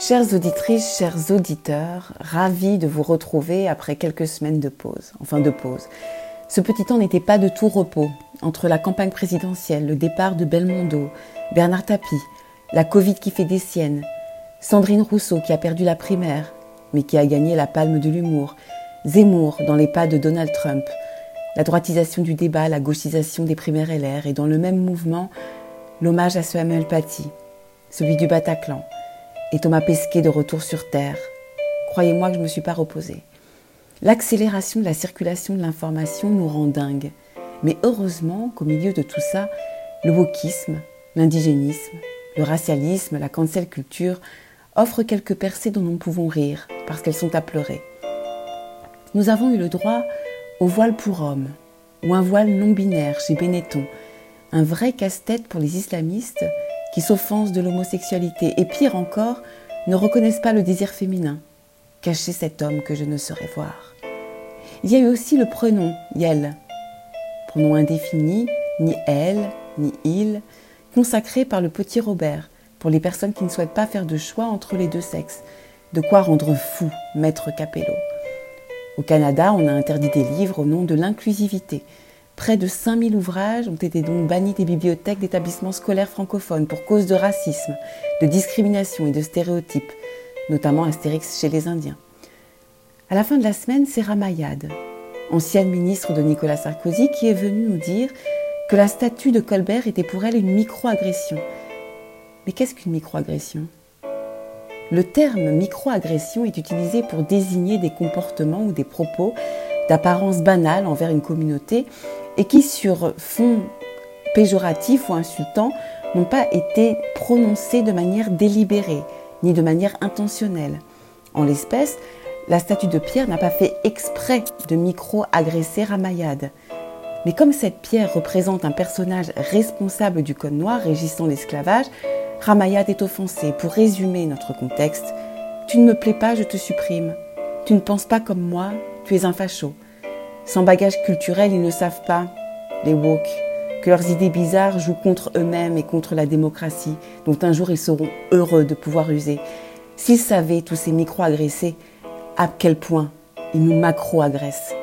Chères auditrices, chers auditeurs, ravis de vous retrouver après quelques semaines de pause, enfin de pause. Ce petit temps n'était pas de tout repos. Entre la campagne présidentielle, le départ de Belmondo, Bernard Tapie, la Covid qui fait des siennes, Sandrine Rousseau qui a perdu la primaire, mais qui a gagné la palme de l'humour, Zemmour dans les pas de Donald Trump, la droitisation du débat, la gauchisation des primaires LR, et dans le même mouvement, l'hommage à Samuel Paty, celui du Bataclan, et Thomas Pesquet de retour sur Terre. Croyez-moi que je ne me suis pas reposée. L'accélération de la circulation de l'information nous rend dingue. Mais heureusement qu'au milieu de tout ça, le wokisme, l'indigénisme, le racialisme, la cancel culture offrent quelques percées dont nous pouvons rire, parce qu'elles sont à pleurer. Nous avons eu le droit au voile pour hommes, ou un voile non binaire chez Benetton, un vrai casse-tête pour les islamistes qui s'offensent de l'homosexualité et pire encore, ne reconnaissent pas le désir féminin. Cachez cet homme que je ne saurais voir. Il y a eu aussi le pronom Yel, pronom indéfini, ni elle, ni il, consacré par le petit Robert pour les personnes qui ne souhaitent pas faire de choix entre les deux sexes. De quoi rendre fou Maître Capello. Au Canada, on a interdit des livres au nom de l'inclusivité. Près de 5000 ouvrages ont été donc bannis des bibliothèques d'établissements scolaires francophones pour cause de racisme, de discrimination et de stéréotypes, notamment Astérix chez les Indiens. À la fin de la semaine, c'est Ramayad, ancienne ministre de Nicolas Sarkozy, qui est venue nous dire que la statue de Colbert était pour elle une microagression. Mais qu'est-ce qu'une microagression? Le terme microagression est utilisé pour désigner des comportements ou des propos d'apparence banale envers une communauté et qui, sur fond péjoratif ou insultant, n'ont pas été prononcés de manière délibérée, ni de manière intentionnelle. En l'espèce, la statue de pierre n'a pas fait exprès de micro-agresser Ramayad. Mais comme cette pierre représente un personnage responsable du code noir régissant l'esclavage, Ramayad est offensé. Pour résumer notre contexte, tu ne me plais pas, je te supprime. Tu ne penses pas comme moi, tu es un facho. Sans bagage culturel, ils ne savent pas, les woke, que leurs idées bizarres jouent contre eux-mêmes et contre la démocratie, dont un jour ils seront heureux de pouvoir user. S'ils savaient, tous ces micro-agressés, à quel point ils nous macro-agressent.